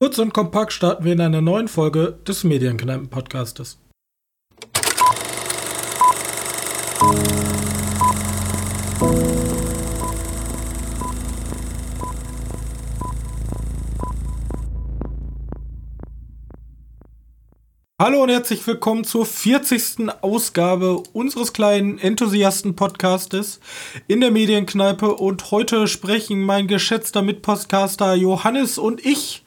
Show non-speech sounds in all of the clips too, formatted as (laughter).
Kurz und kompakt starten wir in einer neuen Folge des Medienkneipen-Podcastes. Hallo und herzlich willkommen zur 40. Ausgabe unseres kleinen Enthusiasten-Podcastes in der Medienkneipe. Und heute sprechen mein geschätzter Mitpodcaster Johannes und ich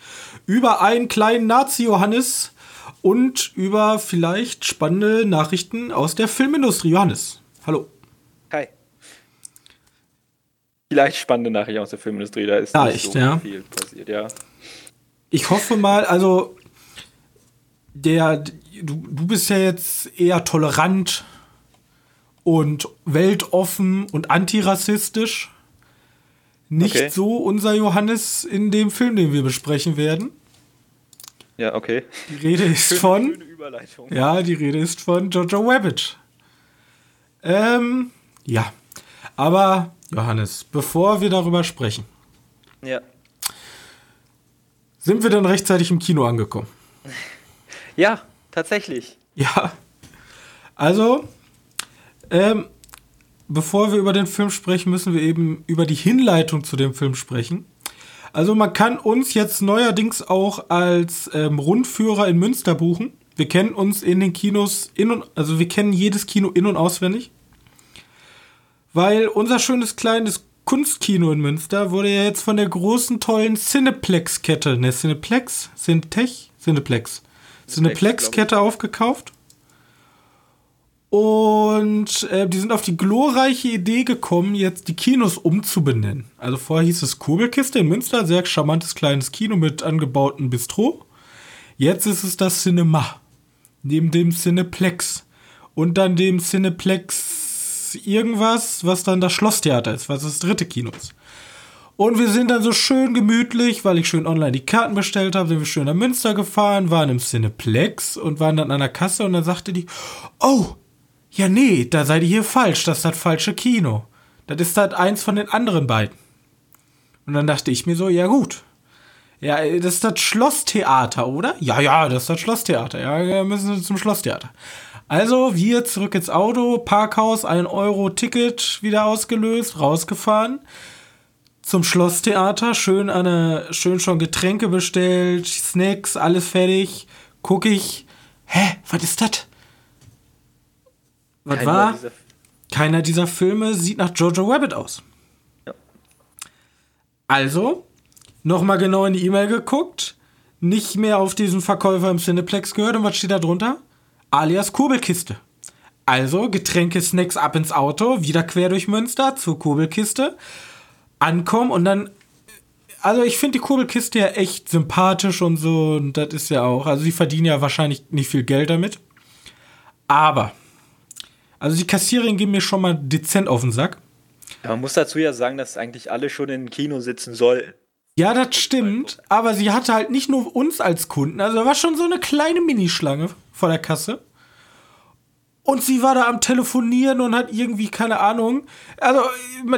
über einen kleinen Nazi-Johannes und über vielleicht spannende Nachrichten aus der Filmindustrie. Johannes, hallo. Hi. Vielleicht spannende Nachrichten aus der Filmindustrie, da ist ja, nicht so ja. viel passiert, ja. Ich hoffe mal, also der, du, du bist ja jetzt eher tolerant und weltoffen und antirassistisch. Nicht Okay. so unser Johannes in dem Film, den wir besprechen werden. Ja, okay. Die Rede ist Schöne, von, schöne ja, die Rede ist von Jojo Rabbit. Ähm, ja. Aber, Johannes, bevor wir darüber sprechen, Ja. sind wir dann rechtzeitig im Kino angekommen? (laughs) Ja, tatsächlich. Ja. Also, ähm, bevor wir über den Film sprechen, müssen wir eben über die Hinleitung zu dem Film sprechen. Also man kann uns jetzt neuerdings auch als ähm, Rundführer in Münster buchen. Wir kennen uns in den Kinos in und also wir kennen jedes Kino in und auswendig. Weil unser schönes kleines Kunstkino in Münster wurde ja jetzt von der großen tollen Cineplex-Kette, ne Cineplex, Cinetech, Cineplex, Cineplex-Kette aufgekauft. Und äh, die sind auf die glorreiche Idee gekommen, jetzt die Kinos umzubenennen. Also vorher hieß es Kurbelkiste in Münster, sehr charmantes kleines Kino mit angebautem Bistro. Jetzt ist es das Cinema. Neben dem Cineplex. Und dann dem Cineplex irgendwas, was dann das Schlosstheater ist, was das dritte Kino ist. Und wir sind dann so schön gemütlich, weil ich schön online die Karten bestellt habe, sind wir schön nach Münster gefahren, waren im Cineplex und waren dann an der Kasse und dann sagte die, oh, ja nee, da seid ihr hier falsch, das ist das falsche Kino. Das ist halt eins von den anderen beiden. Und dann dachte ich mir so, ja gut. Ja, das ist das Schlosstheater, oder? Ja, ja, das ist das Schlosstheater. Ja, wir müssen zum Schlosstheater. Also, wir zurück ins Auto, Parkhaus, ein Euro Ticket wieder ausgelöst, rausgefahren zum Schlosstheater, schön eine, schön schon Getränke bestellt, Snacks, alles fertig. Guck ich, hä, was ist das? Was Keiner war? dieser- Keiner dieser Filme sieht nach Jojo Rabbit aus. Ja. Also, nochmal genau in die E-Mail geguckt, nicht mehr auf diesen Verkäufer im Cineplex gehört und was steht da drunter? Alias Kurbelkiste. Also, Getränke, Snacks ab ins Auto, wieder quer durch Münster zur Kurbelkiste, ankommen und dann. Also, ich finde die Kurbelkiste ja echt sympathisch und so, und das ist ja auch. Also, sie verdienen ja wahrscheinlich nicht viel Geld damit. Aber. Also, die Kassiererin geht mir schon mal dezent auf den Sack. Ja, man muss dazu ja sagen, dass eigentlich alle schon im Kino sitzen sollten. Ja, das stimmt. Aber sie hatte halt nicht nur uns als Kunden. Also da war schon so eine kleine Minischlange vor der Kasse. Und sie war da am Telefonieren und hat irgendwie, keine Ahnung. Also,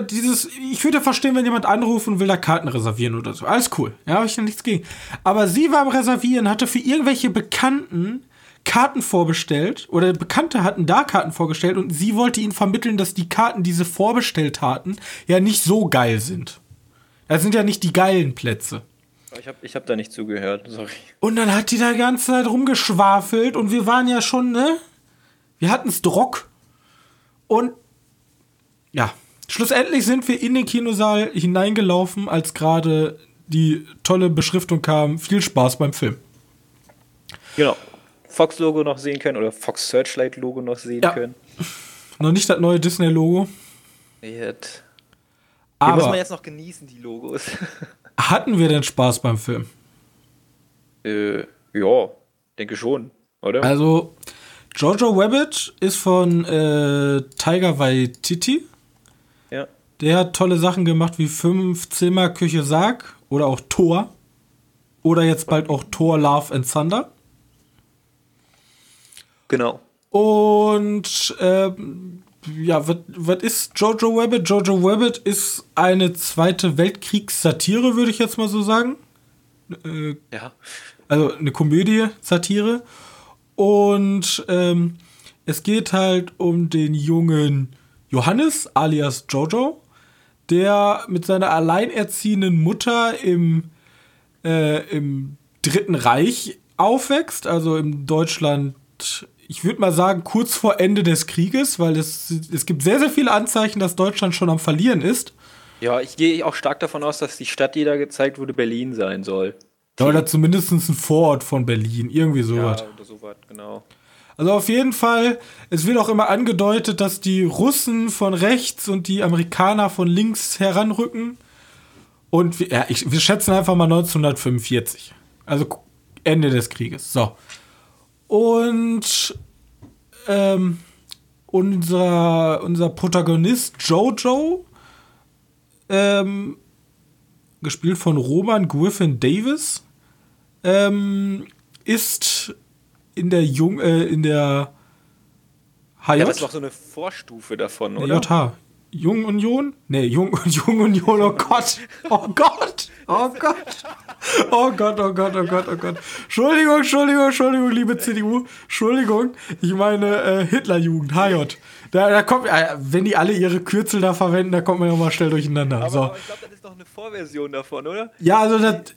dieses, ich würde verstehen, wenn jemand anruft und will da Karten reservieren oder so. Alles cool. Ja, habe ich ja nichts gegen. Aber sie war am Reservieren, hatte für irgendwelche Bekannten Karten vorbestellt. Oder Bekannte hatten da Karten vorgestellt und sie wollte ihnen vermitteln, dass die Karten, die sie vorbestellt hatten, ja nicht so geil sind. Das sind ja nicht die geilen Plätze. Ich habe ich hab da nicht zugehört, sorry. Und dann hat die da die ganze Zeit rumgeschwafelt und wir waren ja schon, ne? Wir hatten's Drock. Und ja, schlussendlich sind wir in den Kinosaal hineingelaufen, als gerade die tolle Beschriftung kam. Viel Spaß beim Film. Genau. Fox-Logo noch sehen können oder Fox Searchlight-Logo noch sehen Ja. können. Noch nicht das neue Disney-Logo. Jetzt. Die muss man Aber jetzt noch genießen, die Logos. (laughs) hatten wir denn Spaß beim Film? äh, ja, denke schon, oder? Also, Jojo Rabbit ist von äh, Tiger Waititi. ja. Der hat tolle Sachen gemacht wie Fünf Zimmer Küche Sarg oder auch Thor. Oder jetzt bald auch Thor Love and Thunder. Genau. Und ähm, ja, was ist Jojo Rabbit? Jojo Rabbit ist eine zweite Weltkriegssatire, würde ich jetzt mal so sagen. Äh, Ja. also eine Komödie, Satire. Und ähm, es geht halt um den jungen Johannes, alias Jojo, der mit seiner alleinerziehenden Mutter im, äh, im Dritten Reich aufwächst, also im Deutschland, ich würde mal sagen, kurz vor Ende des Krieges, weil es, es gibt sehr, sehr viele Anzeichen, dass Deutschland schon am Verlieren ist. Ja, ich gehe auch stark davon aus, dass die Stadt, die da gezeigt wurde, Berlin sein soll. Oder zumindest ein Vorort von Berlin, irgendwie sowas. Ja, oder sowas, genau. Also auf jeden Fall, es wird auch immer angedeutet, dass die Russen von rechts und die Amerikaner von links heranrücken. Und wir, ja, ich, wir schätzen einfach mal 1945. Also Ende des Krieges. So. Und ähm, unser, unser Protagonist Jojo, ähm, gespielt von Roman Griffin Davis, ähm, ist in der Jung, äh, in der HJ. Ja, das ist noch so eine Vorstufe davon, oder? JH. Jung Union? Nee, Jung, (laughs) Jung Union, oh Gott. Oh Gott. Oh Gott. Oh Gott, oh Gott, oh Gott, oh Gott. Entschuldigung, Entschuldigung, Entschuldigung, liebe CDU. Entschuldigung. Ich meine äh, Hitlerjugend, HJ. Da, da kommt, äh, wenn die alle ihre Kürzel da verwenden, da kommt man ja mal schnell durcheinander. Aber, so. aber ich glaube, das ist doch eine Vorversion davon, oder? Ja, also das,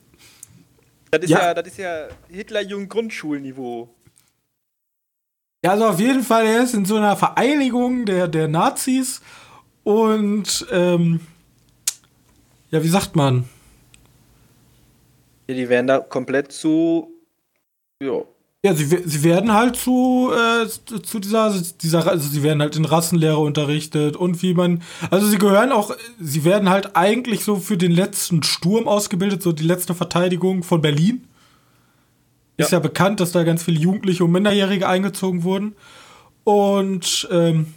Das ist Ja. ja, das ist ja Hitlerjugend-Grundschulniveau. Ja, also auf jeden Fall, er ist in so einer Vereinigung der, der Nazis und ähm, ja, wie sagt man? Ja, die werden da komplett zu. Ja. Ja, sie, sie werden halt zu, äh, zu dieser, dieser, also sie werden halt in Rassenlehre unterrichtet und wie man, also sie gehören auch, sie werden halt eigentlich so für den letzten Sturm ausgebildet, so die letzte Verteidigung von Berlin. Ist ja Ja. bekannt, dass da ganz viele Jugendliche und Minderjährige eingezogen wurden. Und ähm,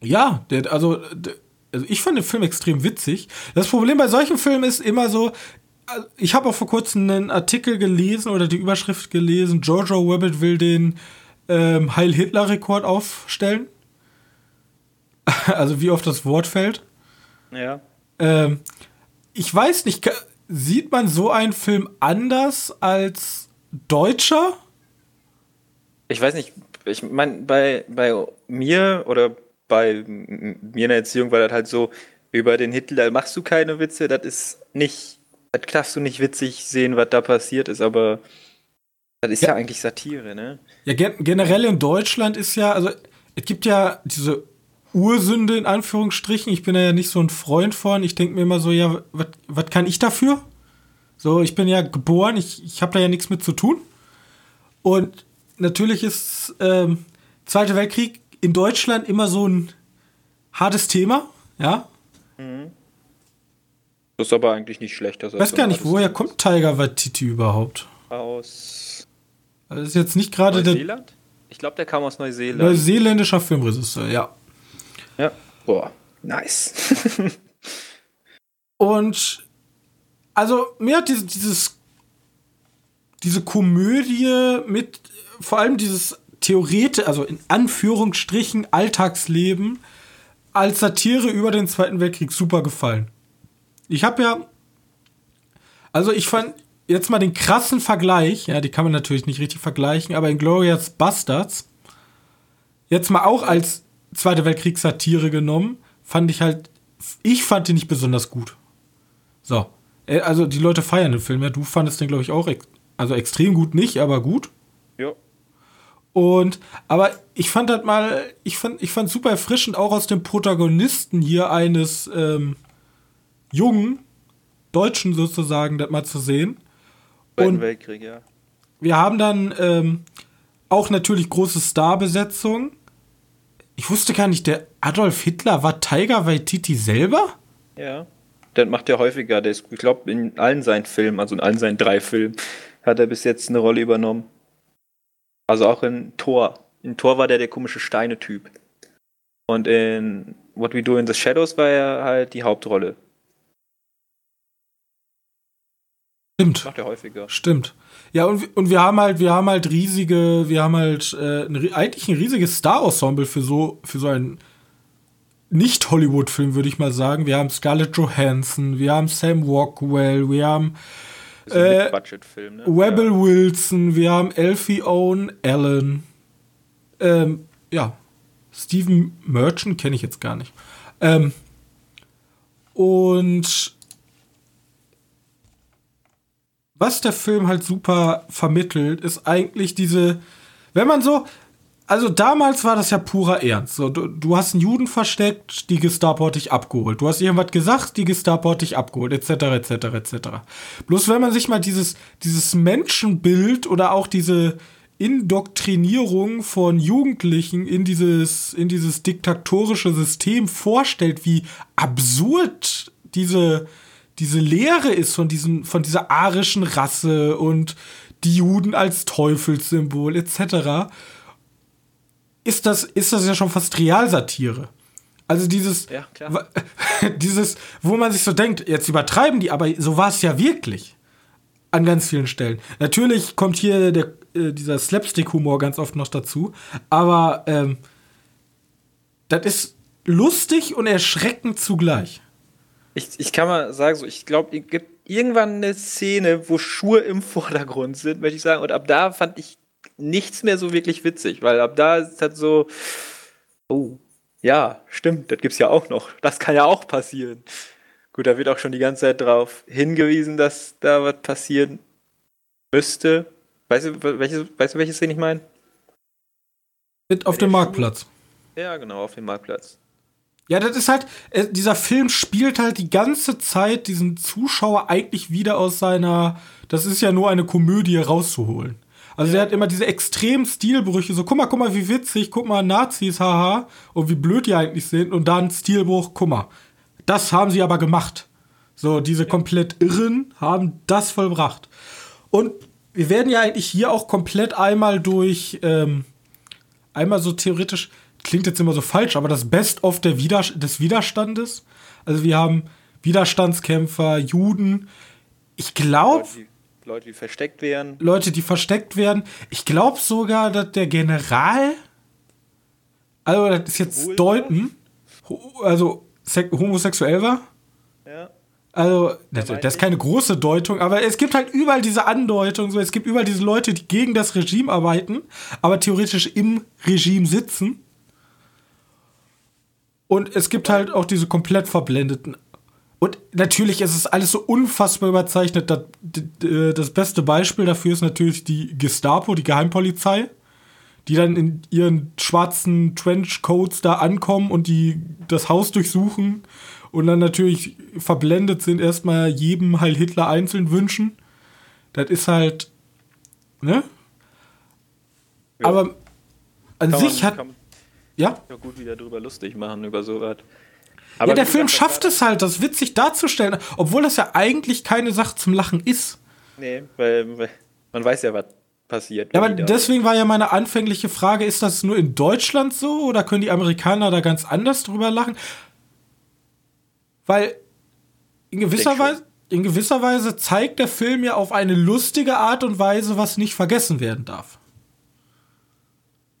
ja, der, also, der, also ich fand den Film extrem witzig. Das Problem bei solchen Filmen ist immer so, äh, ich habe auch vor kurzem einen Artikel gelesen oder die Überschrift gelesen, Jojo Rabbit will den ähm, Heil-Hitler-Rekord aufstellen. (laughs) also wie oft das Wort fällt. Ja. Ähm, ich weiß nicht, sieht man so einen Film anders als Deutscher? Ich weiß nicht, ich meine, bei, bei mir oder bei mir in der Erziehung war das halt so, über den Hitler machst du keine Witze, das ist nicht, das darfst du nicht witzig sehen, was da passiert ist, aber das ist ja, eigentlich Satire, ne? Ja, gen generell in Deutschland ist ja, also es gibt ja diese Ursünde in Anführungsstrichen. Ich bin da ja nicht so ein Freund von. Ich denke mir immer so, ja, was kann ich dafür? So, ich bin ja geboren, ich, ich habe da ja nichts mit zu tun. Und natürlich ist ähm, Zweiter Weltkrieg in Deutschland immer so ein hartes Thema, ja. Das ist aber eigentlich nicht schlecht. Ich weiß gar nicht, woher kommt Tiger Waititi überhaupt? Aus Also das ist jetzt nicht gerade der Neuseeland? Ich glaube, der kam aus Neuseeland. neuseeländischer Filmregisseur, ja. ja. Boah, nice. (laughs) Und also mir hat dieses diese Komödie mit vor allem dieses Theorete, also in Anführungsstrichen Alltagsleben als Satire über den Zweiten Weltkrieg super gefallen. Ich habe ja also ich fand jetzt mal den krassen Vergleich, ja, die kann man natürlich nicht richtig vergleichen, aber in Glorious Bastards jetzt mal auch als Zweite Weltkriegs-Satire genommen, fand ich halt, ich fand die nicht besonders gut. So. Äh, Also die Leute feiern den Film ja. Du fandest den, glaube ich, auch ex also extrem gut nicht, aber gut. ja. Und aber ich fand das mal, ich fand, ich fand super erfrischend auch aus dem Protagonisten hier eines ähm, jungen Deutschen sozusagen, das mal zu sehen. Und- Weltkrieg, ja. Wir haben dann ähm, auch natürlich große Starbesetzung. Ich wusste gar nicht, der Adolf Hitler war Tiger Waititi selber? Ja. Das macht er häufiger. Der ist, ich glaube, in allen seinen Filmen, also in allen seinen drei Filmen, hat er bis jetzt eine Rolle übernommen. Also auch in Thor. In Thor war der der komische Steine-Typ. Und in What We Do in the Shadows war er halt die Hauptrolle. Stimmt. Macht er häufiger. Stimmt. Ja, und, wir- und wir haben halt, wir haben halt riesige, wir haben halt äh, ein, eigentlich ein riesiges Star-Ensemble für so, für so einen Nicht-Hollywood-Film, würde ich mal sagen. Wir haben Scarlett Johansson, wir haben Sam Rockwell, wir haben äh, Budget-Film, ne? Rebel Wilson, wir haben Elfie Owen Allen. Ähm, ja, Steven Merchant kenne ich jetzt gar nicht. Ähm, und was der Film halt super vermittelt, ist eigentlich diese, wenn man so, also damals war das ja purer Ernst. Du, du hast einen Juden versteckt, die Gestapo hat dich abgeholt. Du hast irgendwas gesagt, die Gestapo hat dich abgeholt, etc., etc., etc. Bloß wenn man sich mal dieses, dieses Menschenbild oder auch diese Indoktrinierung von Jugendlichen in dieses, in dieses diktatorische System vorstellt, wie absurd diese, diese Lehre ist von, diesen, von dieser arischen Rasse und die Juden als Teufelssymbol etc., ist das, ist das ja schon fast Realsatire. Also dieses, Ja, (laughs) dieses, wo man sich so denkt, jetzt übertreiben die, aber so war es ja wirklich. An ganz vielen Stellen. Natürlich kommt hier der, äh, dieser Slapstick-Humor ganz oft noch dazu, aber ähm, das ist lustig und erschreckend zugleich. Ich, ich kann mal sagen, so, ich glaube, es gibt irgendwann eine Szene, wo Schuhe im Vordergrund sind, möchte ich sagen. Und ab da fand ich nichts mehr so wirklich witzig, weil ab da ist halt so, oh, ja, stimmt, das gibt's ja auch noch. Das kann ja auch passieren. Gut, da wird auch schon die ganze Zeit drauf hingewiesen, dass da was passieren müsste. Weißt du, welche, weißt du, welche Szene ich meine? Mit auf dem Marktplatz. Ja, genau, auf dem Marktplatz. Ja, das ist halt, äh, dieser Film spielt halt die ganze Zeit diesen Zuschauer eigentlich wieder aus seiner, das ist ja nur eine Komödie rauszuholen. Also der hat immer diese extremen Stilbrüche, so guck mal, guck mal, wie witzig, guck mal, Nazis, haha, und wie blöd die eigentlich sind, und dann Stilbruch, guck mal. Das haben sie aber gemacht. So, diese komplett Irren haben das vollbracht. Und wir werden ja eigentlich hier auch komplett einmal durch, ähm, einmal so theoretisch, klingt jetzt immer so falsch, aber das Best-of der Wider des Widerstandes. Also wir haben Widerstandskämpfer, Juden. Ich glaube, Leute, die, versteckt wären. Leute, die versteckt werden. Ich glaube sogar, dass der General, also das ist jetzt Schwul deuten, also homosexuell war. Ja. Also, das, das ist keine große Deutung, aber es gibt halt überall diese Andeutung, so es gibt überall diese Leute, die gegen das Regime arbeiten, aber theoretisch im Regime sitzen. Und es gibt halt auch diese komplett verblendeten. Und natürlich ist es alles so unfassbar überzeichnet. Das, d- das beste Beispiel dafür ist natürlich die Gestapo, die Geheimpolizei, die dann in ihren schwarzen Trenchcoats da ankommen und die das Haus durchsuchen und dann natürlich verblendet sind, erstmal jedem Heil Hitler einzeln wünschen. Das ist halt, ne? Ja. Aber an Kann sich man, hat, kann man ja, ja gut wieder drüber lustig machen, über sowas. ja, der Film gesagt, schafft es halt, das witzig darzustellen, obwohl das ja eigentlich keine Sache zum Lachen ist. Nee, weil, weil man weiß ja, was passiert. Ja, aber deswegen war ja meine anfängliche Frage, ist das nur in Deutschland so oder können die Amerikaner da ganz anders drüber lachen? Weil in gewisser. Weise, in gewisser Weise zeigt der Film ja auf eine lustige Art und Weise, was nicht vergessen werden darf.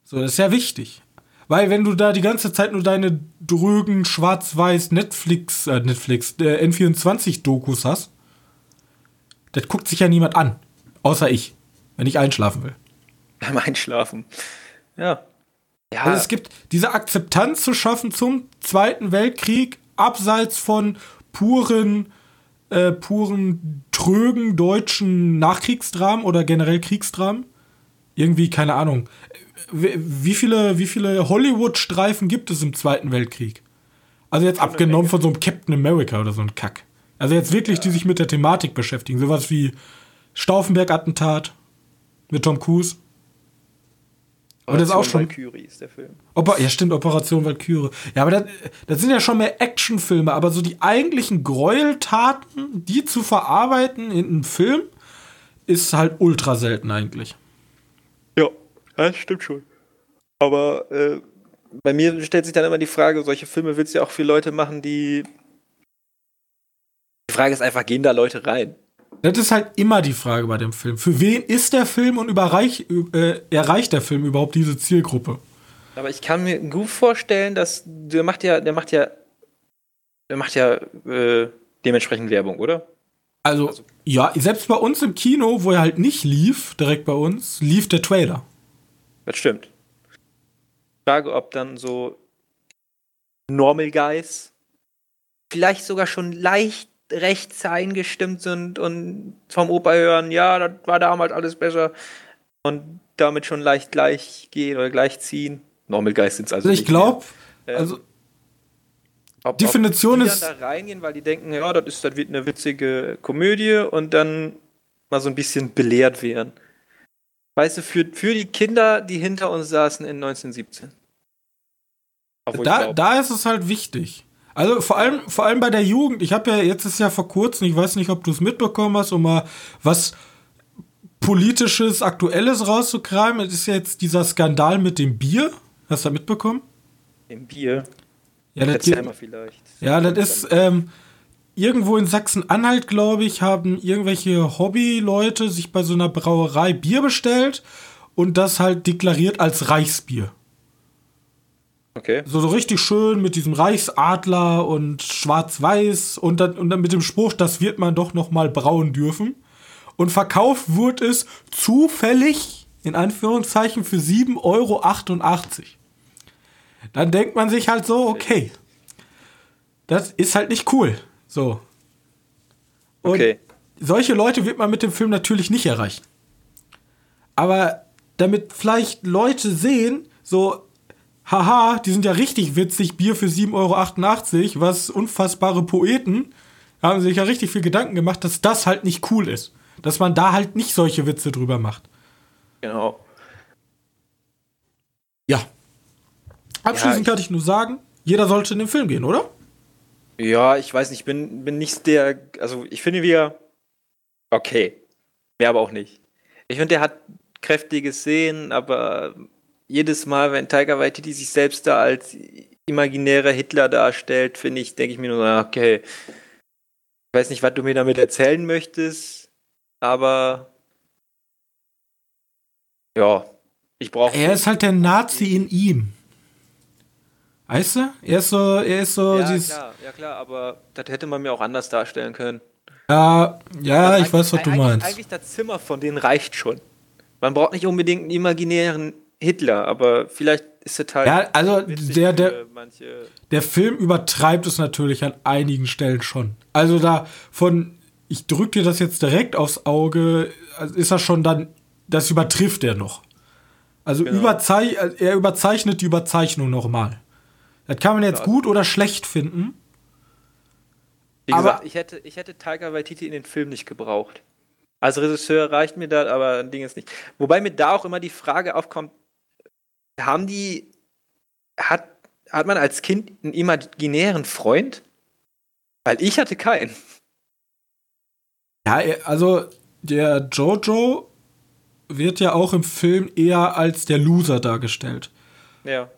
So, das ist ja wichtig. Weil wenn du da die ganze Zeit nur deine drögen schwarz-weiß Netflix, äh, Netflix, äh, N24-Dokus hast, das guckt sich ja niemand an. Außer ich, wenn ich einschlafen will. (laughs) beim Einschlafen. Ja. Ja, Also es gibt diese Akzeptanz zu schaffen zum Zweiten Weltkrieg, abseits von puren, äh, puren, trögen deutschen Nachkriegsdramen oder generell Kriegsdramen. Irgendwie, keine Ahnung. Wie viele, wie viele Hollywood-Streifen gibt es im Zweiten Weltkrieg? Also jetzt abgenommen von so einem Captain America oder so ein Kack. Also jetzt wirklich, die sich mit der Thematik beschäftigen. Sowas wie Stauffenberg-Attentat mit Tom Cruise. Aber das ist auch schon. Valkyrie ist der Film. Oper ja, stimmt, Operation Valkyrie. Ja, aber das, das sind ja schon mehr Actionfilme, aber so die eigentlichen Gräueltaten, die zu verarbeiten in einem Film, ist halt ultra selten eigentlich. Das stimmt schon. Aber äh, bei mir stellt sich dann immer die Frage, solche Filme willst du ja auch für Leute machen, die. Die Frage ist einfach, gehen da Leute rein? Das ist halt immer die Frage bei dem Film. Für wen ist der Film und überreich, äh, erreicht der Film überhaupt diese Zielgruppe? Aber ich kann mir gut vorstellen, dass der macht ja, der macht ja, der macht ja äh, dementsprechend Werbung, oder? Also, also, ja, selbst bei uns im Kino, wo er halt nicht lief, direkt bei uns, lief der Trailer. Das stimmt. Frage, ob dann so Normal Guys vielleicht sogar schon leicht rechts eingestimmt sind und vom Opa hören, ja, das war damals alles besser und damit schon leicht gleich gehen oder gleich ziehen. Normal Guys sind es also. Also ich glaube, ähm, also ob, Definition ob die ist. dann da reingehen, weil die denken, ja, das ist, das wird eine witzige Komödie und dann mal so ein bisschen belehrt werden. Weißt du, für, für die Kinder, die hinter uns saßen in 1917. Da, da ist es halt wichtig. Also vor allem, vor allem bei der Jugend. Ich habe ja jetzt ist ja vor kurzem, ich weiß nicht, ob du es mitbekommen hast, um mal was politisches, aktuelles rauszukramen. Es ist jetzt dieser Skandal mit dem Bier. Hast du da mitbekommen? Dem Bier. Ja, das geht, vielleicht. Ja, das ist ähm, irgendwo in Sachsen-Anhalt, glaube ich, haben irgendwelche Hobbyleute sich bei so einer Brauerei Bier bestellt und das halt deklariert als Reichsbier. Okay. So, so richtig schön mit diesem Reichsadler und schwarz-weiß und dann, und dann mit dem Spruch, das wird man doch noch mal brauen dürfen. Und verkauft wurde es zufällig, in Anführungszeichen, für 7,88 Euro dann denkt man sich halt so, okay, das ist halt nicht cool. So. Und okay. solche Leute wird man mit dem Film natürlich nicht erreichen. Aber damit vielleicht Leute sehen, so, haha, die sind ja richtig witzig, Bier für 7,88 Euro, was unfassbare Poeten, haben sich ja richtig viel Gedanken gemacht, dass das halt nicht cool ist. Dass man da halt nicht solche Witze drüber macht. Genau. Ja, Abschließend ja, kann ich nur sagen, jeder sollte in den Film gehen, oder? Ja, ich weiß nicht, ich bin, bin nicht der, also ich finde wir okay. Mehr aber auch nicht. Ich finde, der hat kräftige Szenen, aber jedes Mal, wenn Tiger Waititi sich selbst da als imaginärer Hitler darstellt, finde ich, denke ich mir nur, okay, ich weiß nicht, was du mir damit erzählen möchtest, aber ja, ich brauche. Er ist halt der Nazi in ihm. Weißt du? Er ist so, er ist so ja, klar, ja klar, aber das hätte man mir auch anders darstellen können. Ja, ja, also ich weiß, was du meinst. Eigentlich das Zimmer von denen reicht schon. Man braucht nicht unbedingt einen imaginären Hitler, aber vielleicht ist es halt. Ja, also der, der, der Film übertreibt es natürlich an einigen Stellen schon. Also da von, ich drück dir das jetzt direkt aufs Auge, ist das schon dann, das übertrifft er noch. Also genau. überzei er überzeichnet die Überzeichnung nochmal. Das kann man jetzt gut oder schlecht finden. Wie aber gesagt, ich hätte, ich hätte Taika Waititi in den Film nicht gebraucht. Als Regisseur reicht mir das, aber ein Ding ist nicht. Wobei mir da auch immer die Frage aufkommt, haben die, hat, hat man als Kind einen imaginären Freund? Weil ich hatte keinen. Ja, also der Jojo wird ja auch im Film eher als der Loser dargestellt. Ja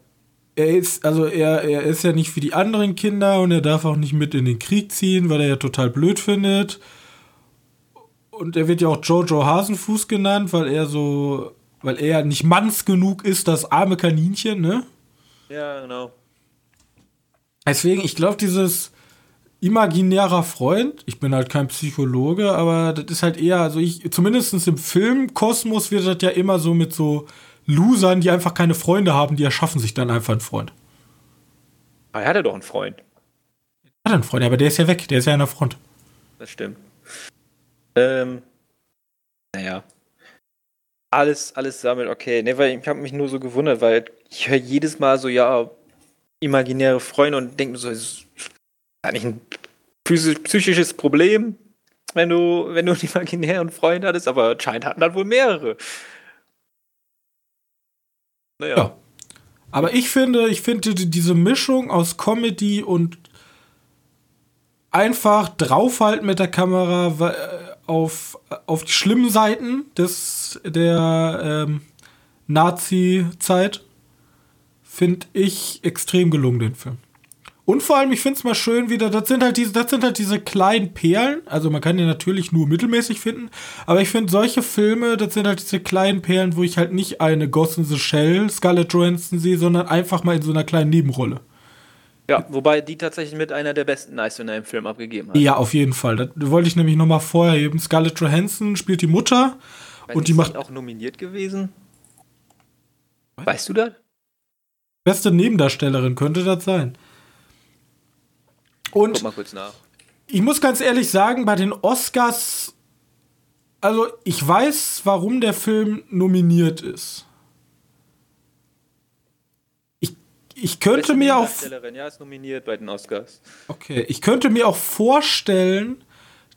er ist, also er, er ist ja nicht wie die anderen Kinder und er darf auch nicht mit in den Krieg ziehen, weil er ja total blöd findet. Und er wird ja auch Jojo Hasenfuß genannt, weil er so, weil er nicht manns genug ist, das arme Kaninchen, ne? Ja, genau. Deswegen, ich glaube, dieses imaginärer Freund, ich bin halt kein Psychologe, aber das ist halt eher, also ich, zumindest im Filmkosmos wird das ja immer so mit so Losern, die einfach keine Freunde haben, die erschaffen sich dann einfach einen Freund. Aber er hatte doch einen Freund. Er hat einen Freund, aber der ist ja weg, der ist ja an der Front. Das stimmt. Ähm, naja. Alles, alles sammelt, okay. Ne, weil ich habe mich nur so gewundert, weil ich höre jedes Mal so, ja, imaginäre Freunde und denke mir so, ist eigentlich ein psychisches Problem, wenn du, wenn du einen imaginären Freund hattest, aber anscheinend hatten dann wohl mehrere. Naja. Ja. Aber ich finde, ich finde diese Mischung aus Comedy und einfach draufhalten mit der Kamera äh, auf, auf die schlimmen Seiten des, der ähm, Nazi-Zeit, finde ich extrem gelungen, den Film. Und vor allem, ich finde es mal schön wieder, das sind halt diese, das sind halt diese kleinen Perlen. Also man kann die natürlich nur mittelmäßig finden, aber ich finde solche Filme, das sind halt diese kleinen Perlen, wo ich halt nicht eine Ghost in the Shell Scarlett Johansson sehe, sondern einfach mal in so einer kleinen Nebenrolle. Ja, wobei die tatsächlich mit einer der besten Nice in einem Film abgegeben hat. Ja, auf jeden Fall. Das wollte ich nämlich nochmal vorher eben. Scarlett Johansson spielt die Mutter Weiß und die ist macht auch nominiert gewesen. Weißt du das? beste Nebendarstellerin, könnte das sein. Guck Und mal kurz nach. ich muss ganz ehrlich sagen, bei den Oscars, also ich weiß, warum der Film nominiert ist. Ich, ich könnte Beste mir auch, Ja, ist nominiert bei den Oscars. okay, ich könnte mir auch vorstellen,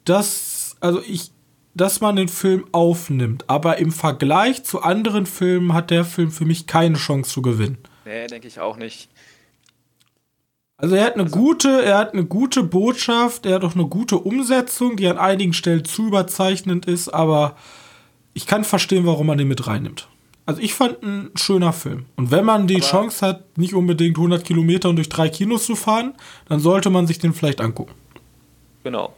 dass, also ich, dass man den Film aufnimmt, aber im Vergleich zu anderen Filmen hat der Film für mich keine Chance zu gewinnen. Nee, denke ich auch nicht. Also er hat eine gute, er hat eine gute Botschaft, er hat auch eine gute Umsetzung, die an einigen Stellen zu überzeichnend ist, aber ich kann verstehen, warum man den mit reinnimmt. Also ich fand ein schöner Film. Und wenn man die Aber- Chance hat, nicht unbedingt 100 Kilometer und durch drei Kinos zu fahren, dann sollte man sich den vielleicht angucken. Genau.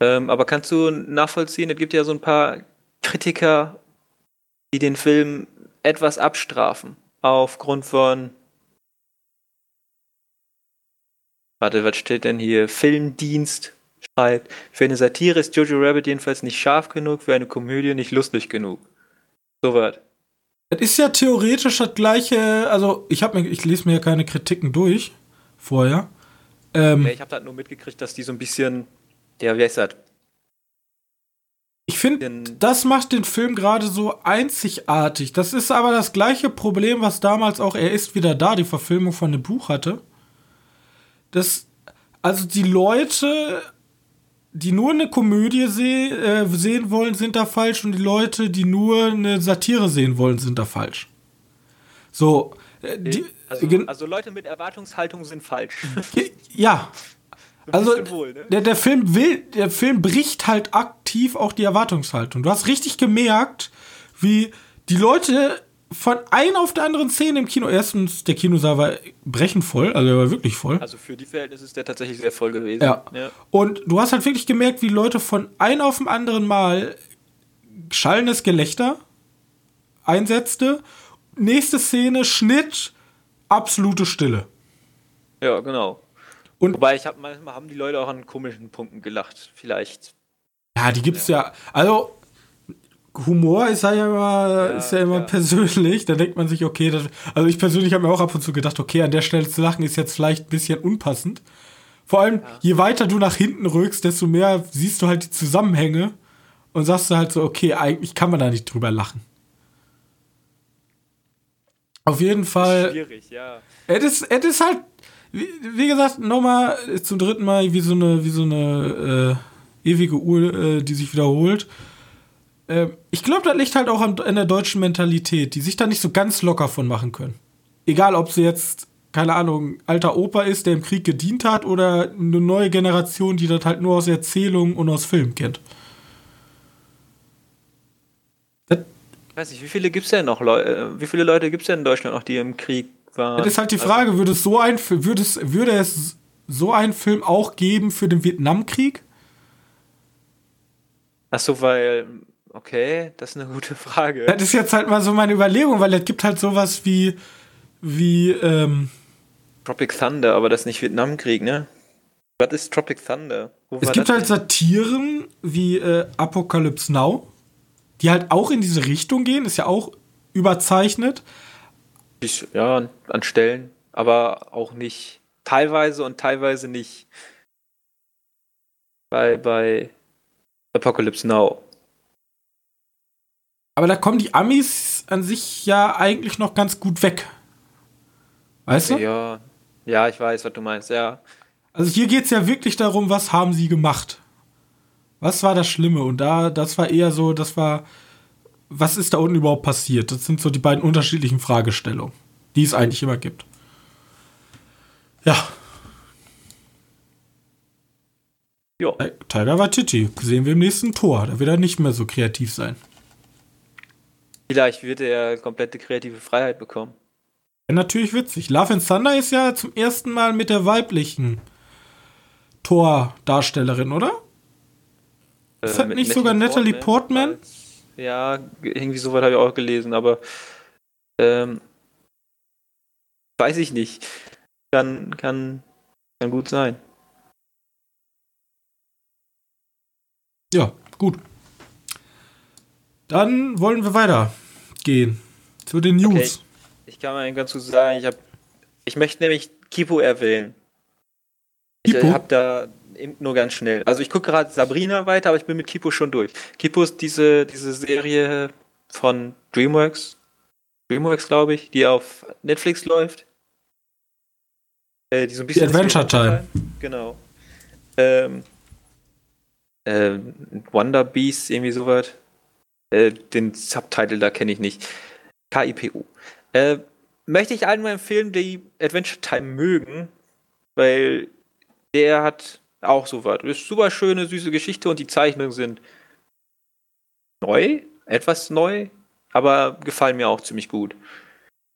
Ähm, aber kannst du nachvollziehen, es gibt ja so ein paar Kritiker, die den Film etwas abstrafen. Aufgrund von. Warte, was steht denn hier? Filmdienst schreibt. Für eine Satire ist Jojo Rabbit jedenfalls nicht scharf genug, für eine Komödie nicht lustig genug. So was. Es ist ja theoretisch das gleiche, also ich habe mir, ich lese mir ja keine Kritiken durch vorher. Ähm, ich habe halt nur mitgekriegt, dass die so ein bisschen. Ja, wie heißt das? Ich finde, das macht den Film gerade so einzigartig. Das ist aber das gleiche Problem, was damals auch Er ist wieder da, die Verfilmung von dem Buch hatte. Das, also die Leute, die nur eine Komödie seh, äh, sehen wollen, sind da falsch und die Leute, die nur eine Satire sehen wollen, sind da falsch. So, äh, die, Also, gen- also Leute mit Erwartungshaltung sind falsch. ja, (laughs) also wohl, ne? der, der Film will, der Film bricht halt aktiv auch die Erwartungshaltung. Du hast richtig gemerkt, wie die Leute von einer auf der anderen Szene im Kino, erstens, der Kinosaal war brechend voll, also er war wirklich voll. Also für die Verhältnisse ist der tatsächlich sehr voll gewesen. ja. Und du hast halt wirklich gemerkt, wie Leute von einem auf dem anderen Mal schallendes Gelächter einsetzte. Nächste Szene, Schnitt, absolute Stille. Ja, genau. Und- Wobei ich habe manchmal haben die Leute auch an komischen Punkten gelacht. Vielleicht. Ja, die gibt's ja. Also Humor ist ja immer, ist ja immer ja. persönlich. Da denkt man sich, okay, das, also ich persönlich habe mir auch ab und zu gedacht, okay, an der Stelle zu lachen ist jetzt vielleicht ein bisschen unpassend. Vor allem, je weiter du nach hinten rückst, desto mehr siehst du halt die Zusammenhänge und sagst du halt so, okay, eigentlich kann man da nicht drüber lachen. Auf jeden Fall. Schwierig, ja. Es ist, es ist halt, wie, wie gesagt, nochmal zum dritten Mal wie so eine, wie so eine äh, ewige Uhr, äh, die sich wiederholt. Ähm, ich glaube, das liegt halt auch an, an der deutschen Mentalität, die sich da nicht so ganz locker von machen können. Egal, ob sie jetzt, keine Ahnung, alter Opa ist, der im Krieg gedient hat, oder eine neue Generation, die das halt nur aus Erzählungen und aus Filmen kennt. Das, Ich weiß nicht, wie viele gibt's denn noch Leute, wie viele Leute gibt's denn in Deutschland noch, die im Krieg waren? das ist halt die Frage, würde es so ein, würde es, würde es so einen Film auch geben für den Vietnamkrieg? Ach so, weil okay, das ist eine gute (laughs) Frage. Das ist jetzt halt mal so meine Überlegung, weil es gibt halt sowas wie, wie, ähm, Tropic Thunder, aber das ist nicht Vietnamkrieg, ne? Was ist Tropic Thunder? Wo es gibt halt? Satiren wie äh, Apocalypse Now, die halt auch in diese Richtung gehen, ist ja auch überzeichnet. Ich- ja, an- an Stellen, aber auch nicht teilweise und teilweise nicht. Bei, bei Apocalypse Now. Aber da kommen die Amis an sich ja eigentlich noch ganz gut weg. Weißt du? Ja, ja, ich weiß, was du meinst, ja. Also hier geht es ja wirklich darum, was haben sie gemacht? Was war das Schlimme? Und da, das war eher so, das war, was ist da unten überhaupt passiert? Das sind so die beiden unterschiedlichen Fragestellungen, die es eigentlich immer gibt. Ja, Ja, Tiger Waititi, sehen wir im nächsten Tor. Da wird er nicht mehr so kreativ sein. Vielleicht wird er komplette kreative Freiheit bekommen. Ja, natürlich witzig. Love and Thunder ist ja zum ersten Mal mit der weiblichen Tor-Darstellerin, oder? Ist das Äh, nicht sogar Natalie Portman? als- Ja, irgendwie so weit habe ich auch gelesen, aber ähm, weiß ich nicht. Kann, kann, kann gut sein. Ja, gut. Dann wollen wir weitergehen zu den News. Ich kann mal ganz gut sagen, ich habe, ich möchte nämlich Kipo erwähnen. Ich Kipo? habe da nur ganz schnell. Also ich gucke gerade Sabrina weiter, aber ich bin mit Kipo schon durch. Kipo ist diese, diese Serie von DreamWorks. DreamWorks, glaube ich, die auf Netflix läuft. Äh, die so ein bisschen. Adventure Time. Genau. Ähm, äh, Wonder Beast, irgendwie sowas. Äh, den Subtitle da kenne ich nicht. KIPO. Äh, möchte ich allen mal empfehlen, die Adventure Time mögen, weil der hat auch so was. Ist super schöne, süße Geschichte und die Zeichnungen sind neu, etwas neu, aber gefallen mir auch ziemlich gut.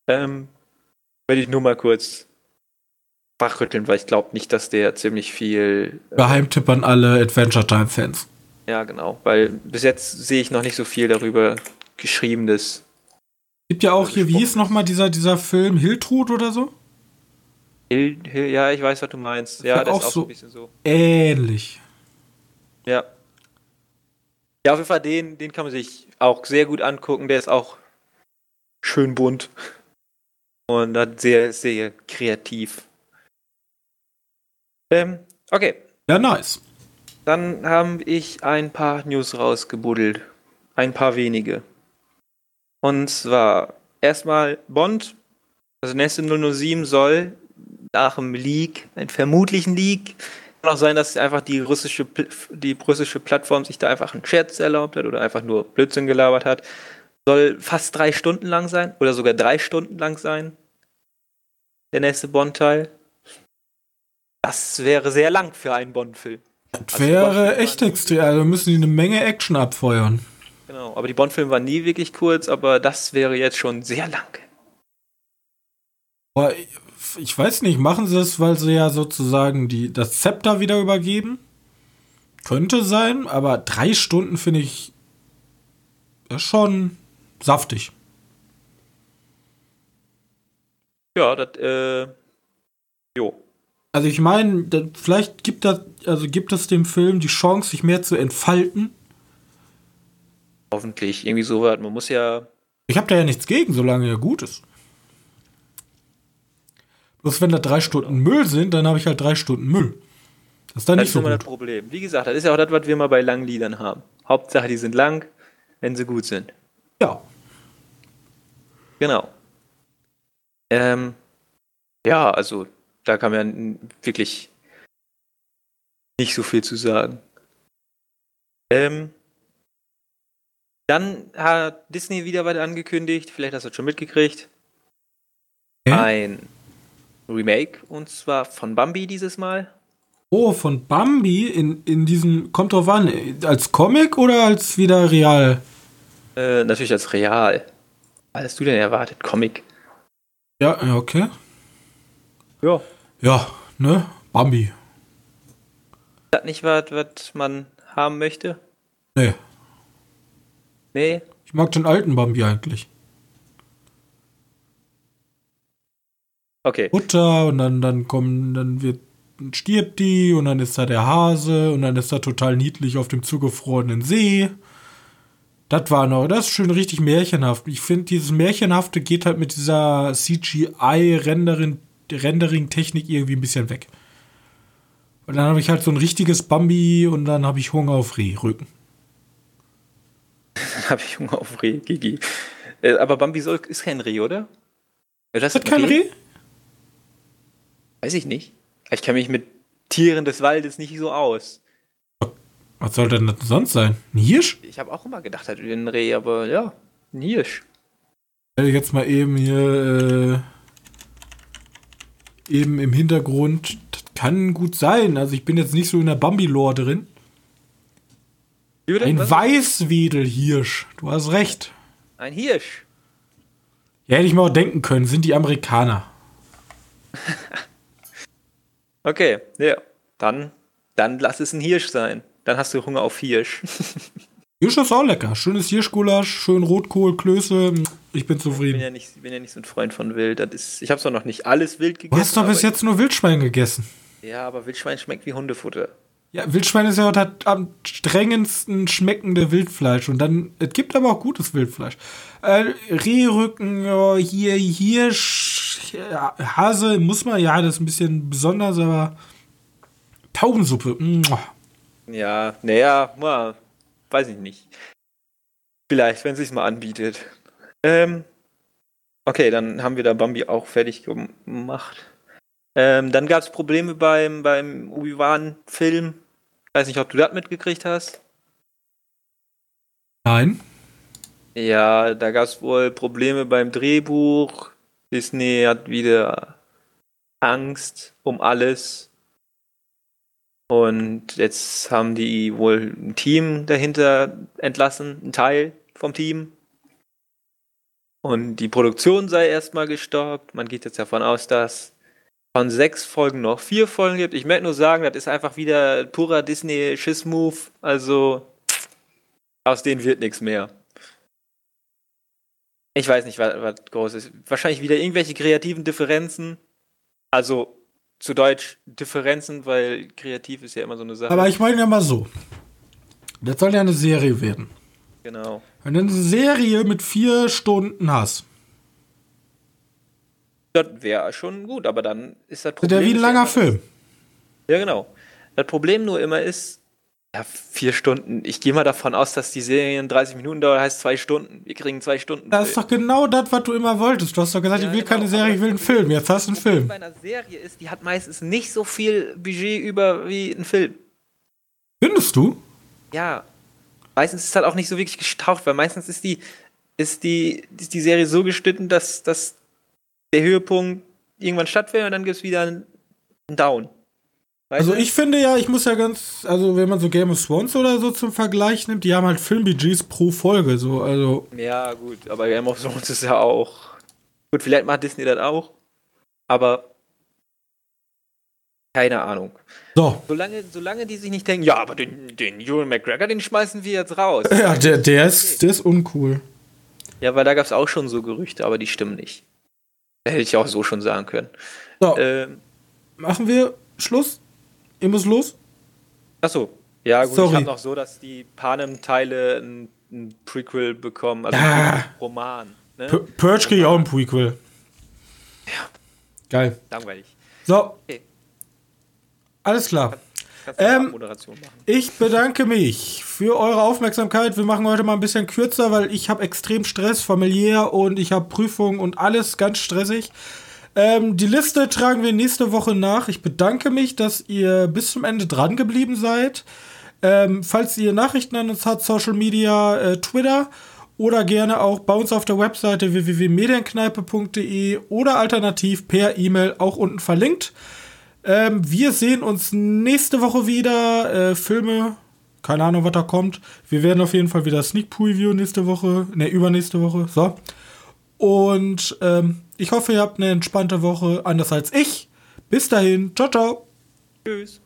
Ähm, werde ich nur mal kurz wachrütteln, weil ich glaube nicht, dass der ziemlich viel. äh, an alle Adventure Time-Fans. Ja, genau, weil bis jetzt sehe ich noch nicht so viel darüber geschriebenes. Gibt ja auch hier, wie hieß nochmal dieser, dieser Film Hiltrud oder so? Hill, Hill, ja, ich weiß, was du meinst. Ja, Ja, das auch ist auch so so. ein bisschen so. Ähnlich. Ja. Ja, auf jeden Fall, den, den kann man sich auch sehr gut angucken. Der ist auch schön bunt. Und hat sehr, sehr kreativ. Ähm, okay. Ja, nice. Dann habe ich ein paar News rausgebuddelt. Ein paar wenige. Und zwar erstmal Bond, also nächste 007 soll nach dem Leak, einem vermutlichen Leak, kann auch sein, dass einfach die russische, die russische Plattform sich da einfach einen Scherz erlaubt hat oder einfach nur Blödsinn gelabert hat. Soll fast drei Stunden lang sein oder sogar drei Stunden lang sein. Der nächste Bond-Teil. Das wäre sehr lang für einen Bond-Film. Das Also wäre echt extrem. Also müssen die eine Menge Action abfeuern. Genau, aber die Bond-Filme waren nie wirklich kurz, aber das wäre jetzt schon sehr lang. Aber ich- weiß nicht, machen sie es, weil sie ja sozusagen die, das Zepter wieder übergeben? Könnte sein, aber drei Stunden finde ich schon saftig. Ja, das, äh, jo. Also ich meine, vielleicht gibt das, also gibt es dem Film die Chance, sich mehr zu entfalten. Hoffentlich, irgendwie so was. Man muss ja, Ich habe da ja nichts gegen, solange er gut ist. Bloß wenn da drei Stunden Müll sind, dann habe ich halt drei Stunden Müll. Das ist dann das nicht ist so immer das gut. Problem. Wie gesagt, das ist ja auch das, was wir mal bei langen Liedern haben. Hauptsache, die sind lang, wenn sie gut sind. Ja. Genau. Ähm, ja, also, da kann man wirklich nicht so viel zu sagen. Ähm, dann hat Disney wieder was angekündigt, vielleicht hast du das schon mitgekriegt. Hä? Ein Remake, und zwar von Bambi dieses Mal. Oh, von Bambi in, in diesem, kommt drauf an, als Comic oder als wieder real? Äh, natürlich als real. Was hast du denn erwartet? Comic? Ja, ja, okay. Ja. Ja, ne? Bambi. Ist das nicht was, was man haben möchte? Nee. Nee? Ich mag den alten Bambi eigentlich. Okay. Mutter und dann, dann kommen, dann wird, stirbt die und dann ist da der Hase und dann ist er total niedlich auf dem zugefrorenen See. Das war noch, das ist schön richtig märchenhaft. Ich finde, dieses Märchenhafte geht halt mit dieser CGI-Rendering Rendering-Technik irgendwie ein bisschen weg. Und dann habe ich halt so ein richtiges Bambi und dann habe ich Hunger auf Rehrücken. (laughs) Dann habe ich Hunger auf Reh, Gigi. Äh, aber Bambi soll, ist kein Reh, oder? Ist das Ist kein Reh? Weiß ich nicht. Ich kenne mich mit Tieren des Waldes nicht so aus. Was soll denn das sonst sein? Ein Hirsch? Ich habe auch immer gedacht, wäre ein Reh, aber ja, ein Hirsch. werde jetzt mal eben hier äh, eben im Hintergrund. Das kann gut sein. Also ich bin jetzt nicht so in der Bambi-Lore drin. Ein Was? Weißwedelhirsch. Du hast recht. Ein Hirsch. Ja, hätte ich mir auch denken können, sind die Amerikaner. (laughs) okay, ja. Dann, dann lass es ein Hirsch sein. Dann hast du Hunger auf Hirsch. (laughs) Hirsch ist auch lecker. Schönes Hirschgulasch, schön Rotkohl, Klöße. Ich bin zufrieden. Ich bin ja nicht, bin ja nicht so ein Freund von Wild. Das ist, ich habe zwar noch nicht alles wild gegessen. Du hast doch bis jetzt nur Wildschwein gegessen. Ja, aber Wildschwein schmeckt wie Hundefutter. Ja, Wildschwein ist ja das am strengendsten schmeckende Wildfleisch. Und dann, es gibt aber auch gutes Wildfleisch. Äh, Rehrücken, oh, hier, Hirsch, Hase, muss man, ja, das ist ein bisschen besonders, aber Taubensuppe. Muah. Ja, naja, mal weiß ich nicht. Vielleicht, wenn es sich mal anbietet. Ähm, okay, dann haben wir da Bambi auch fertig gemacht. Ähm, dann gab es Probleme beim, beim Obi-Wan-Film. Weiß nicht, ob du das mitgekriegt hast. Nein. Ja, da gab es wohl Probleme beim Drehbuch. Disney hat wieder Angst um alles. Und jetzt haben die wohl ein Team dahinter entlassen, ein Teil vom Team. Und die Produktion sei erstmal gestoppt. Man geht jetzt davon aus, dass von sechs Folgen noch vier Folgen gibt. Ich möchte nur sagen, das ist einfach wieder purer Disney-Schiss-Move. Also aus denen wird nichts mehr. Ich weiß nicht, was, was groß ist. Wahrscheinlich wieder irgendwelche kreativen Differenzen. Also zu Deutsch Differenzen, weil kreativ ist ja immer so eine Sache. Aber ich meine ja mal so. Das soll ja eine Serie werden. Genau. Wenn du eine Serie mit vier Stunden hast. Das wäre schon gut, aber dann ist das Problem. Das ist ja wie ein langer Film. Ja, genau. Das Problem nur immer ist, ja, vier Stunden. Ich gehe mal davon aus, dass die Serien 30 Minuten dauern, heißt zwei Stunden. Wir kriegen zwei Stunden. Das ist doch genau das, was du immer wolltest. Du hast doch gesagt, ja, ich will genau, keine Serie, ich will einen Film. Jetzt hast du einen Film. Bei einer Serie ist, die hat meistens nicht so viel Budget über wie ein Film. Findest du? Ja. Meistens ist es halt auch nicht so wirklich gestaucht, weil meistens ist die, ist die, ist die Serie so geschnitten, dass, dass der Höhepunkt irgendwann stattfindet und dann gibt es wieder einen Down. Weißt also ich finde ja, ich muss ja ganz, also wenn man so Game of Thrones oder so zum Vergleich nimmt, die haben halt Filmbudgets pro Folge, so, also. Ja, gut, aber Game of Thrones ist ja auch. Gut, vielleicht macht Disney das auch, aber keine Ahnung. So. Solange, solange die sich nicht denken, ja, aber den, den Ewan McGregor, den schmeißen wir jetzt raus. (laughs) Ja, der, der, ist, der ist uncool. Ja, weil da gab es auch schon so Gerüchte, aber die stimmen nicht. Da hätte ich auch so schon sagen können. So. Ähm, Machen wir Schluss? Ihr müsst los? Achso. Ja, gut, Sorry. ich habe noch so, dass die Panem-Teile ein, ein, Prequel bekommen, also ja. ein Roman. Ne? Purge kriegt auch ein Prequel. Ja. Geil. Langweilig. So. Okay. Alles klar. Ähm, ich bedanke mich für eure Aufmerksamkeit. Wir machen heute mal ein bisschen kürzer, weil ich habe extrem Stress, familiär und ich habe Prüfungen und alles ganz stressig. Ähm, die Liste tragen wir nächste Woche nach. Ich bedanke mich, dass ihr bis zum Ende dran geblieben seid. Ähm, falls ihr Nachrichten an uns habt, Social Media, äh, Twitter oder gerne auch bei uns auf der Webseite www.medienkneipe.de oder alternativ per E-Mail auch unten verlinkt. Ähm, wir sehen uns nächste Woche wieder. Äh, Filme, keine Ahnung, was da kommt. Wir werden auf jeden Fall wieder Sneak Preview nächste Woche, ne, übernächste Woche. So. Und ähm, ich hoffe, ihr habt eine entspannte Woche, anders als ich. Bis dahin. Ciao, ciao. Tschüss.